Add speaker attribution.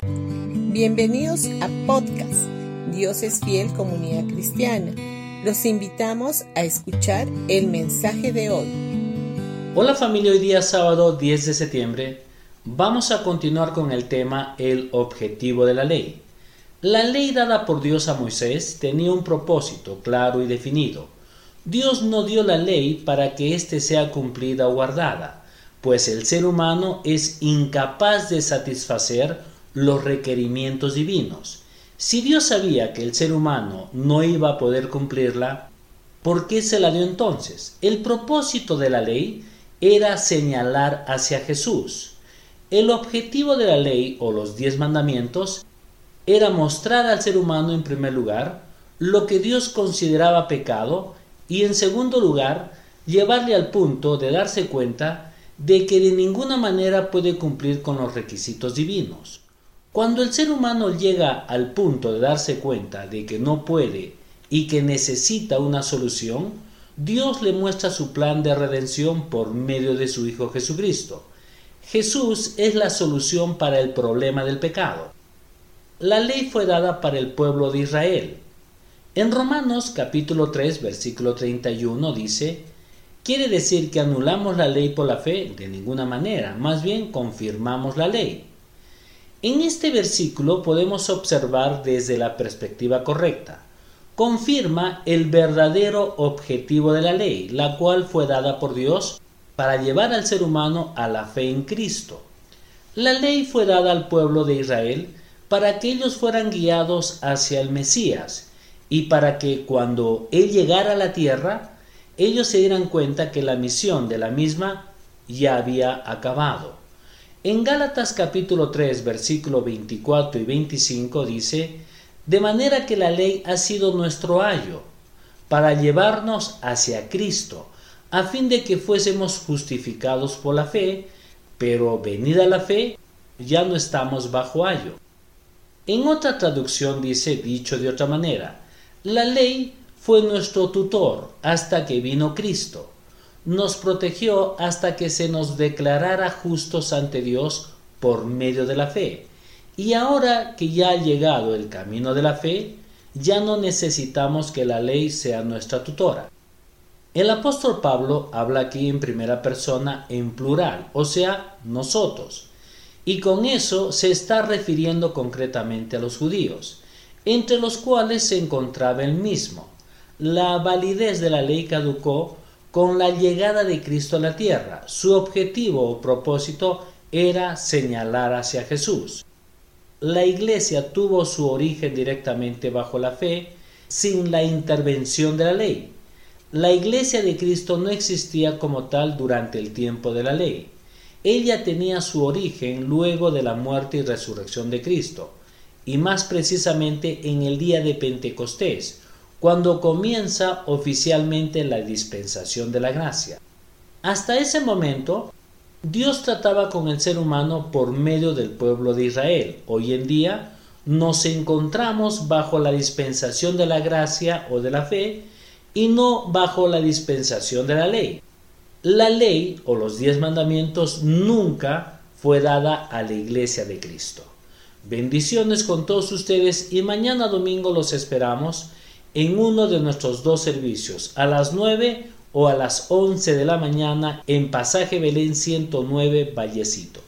Speaker 1: Bienvenidos a podcast Dios es fiel comunidad cristiana. Los invitamos a escuchar el mensaje de hoy.
Speaker 2: Hola familia, hoy día sábado 10 de septiembre vamos a continuar con el tema el objetivo de la ley. La ley dada por Dios a Moisés tenía un propósito claro y definido. Dios no dio la ley para que éste sea cumplida o guardada, pues el ser humano es incapaz de satisfacer los requerimientos divinos. Si Dios sabía que el ser humano no iba a poder cumplirla, ¿por qué se la dio entonces? El propósito de la ley era señalar hacia Jesús. El objetivo de la ley o los diez mandamientos era mostrar al ser humano en primer lugar lo que Dios consideraba pecado y en segundo lugar llevarle al punto de darse cuenta de que de ninguna manera puede cumplir con los requisitos divinos. Cuando el ser humano llega al punto de darse cuenta de que no puede y que necesita una solución, Dios le muestra su plan de redención por medio de su Hijo Jesucristo. Jesús es la solución para el problema del pecado. La ley fue dada para el pueblo de Israel. En Romanos capítulo 3 versículo 31 dice, ¿quiere decir que anulamos la ley por la fe? De ninguna manera, más bien confirmamos la ley. En este versículo podemos observar desde la perspectiva correcta. Confirma el verdadero objetivo de la ley, la cual fue dada por Dios para llevar al ser humano a la fe en Cristo. La ley fue dada al pueblo de Israel para que ellos fueran guiados hacia el Mesías y para que cuando Él llegara a la tierra, ellos se dieran cuenta que la misión de la misma ya había acabado. En Gálatas capítulo 3 versículo 24 y 25 dice, de manera que la ley ha sido nuestro ayo para llevarnos hacia Cristo, a fin de que fuésemos justificados por la fe, pero venida la fe, ya no estamos bajo ayo. En otra traducción dice, dicho de otra manera, la ley fue nuestro tutor hasta que vino Cristo. Nos protegió hasta que se nos declarara justos ante Dios por medio de la fe. Y ahora que ya ha llegado el camino de la fe, ya no necesitamos que la ley sea nuestra tutora. El apóstol Pablo habla aquí en primera persona en plural, o sea, nosotros y con eso se está refiriendo concretamente a los judíos, entre los cuales se encontraba el mismo. La validez de la ley caducó con la llegada de Cristo a la tierra. Su objetivo o propósito era señalar hacia Jesús. La iglesia tuvo su origen directamente bajo la fe, sin la intervención de la ley. La iglesia de Cristo no existía como tal durante el tiempo de la ley ella tenía su origen luego de la muerte y resurrección de Cristo, y más precisamente en el día de Pentecostés, cuando comienza oficialmente la dispensación de la gracia. Hasta ese momento, Dios trataba con el ser humano por medio del pueblo de Israel. Hoy en día nos encontramos bajo la dispensación de la gracia o de la fe y no bajo la dispensación de la ley. La ley o los diez mandamientos nunca fue dada a la iglesia de Cristo. Bendiciones con todos ustedes y mañana domingo los esperamos en uno de nuestros dos servicios, a las 9 o a las 11 de la mañana en Pasaje Belén 109 Vallecito.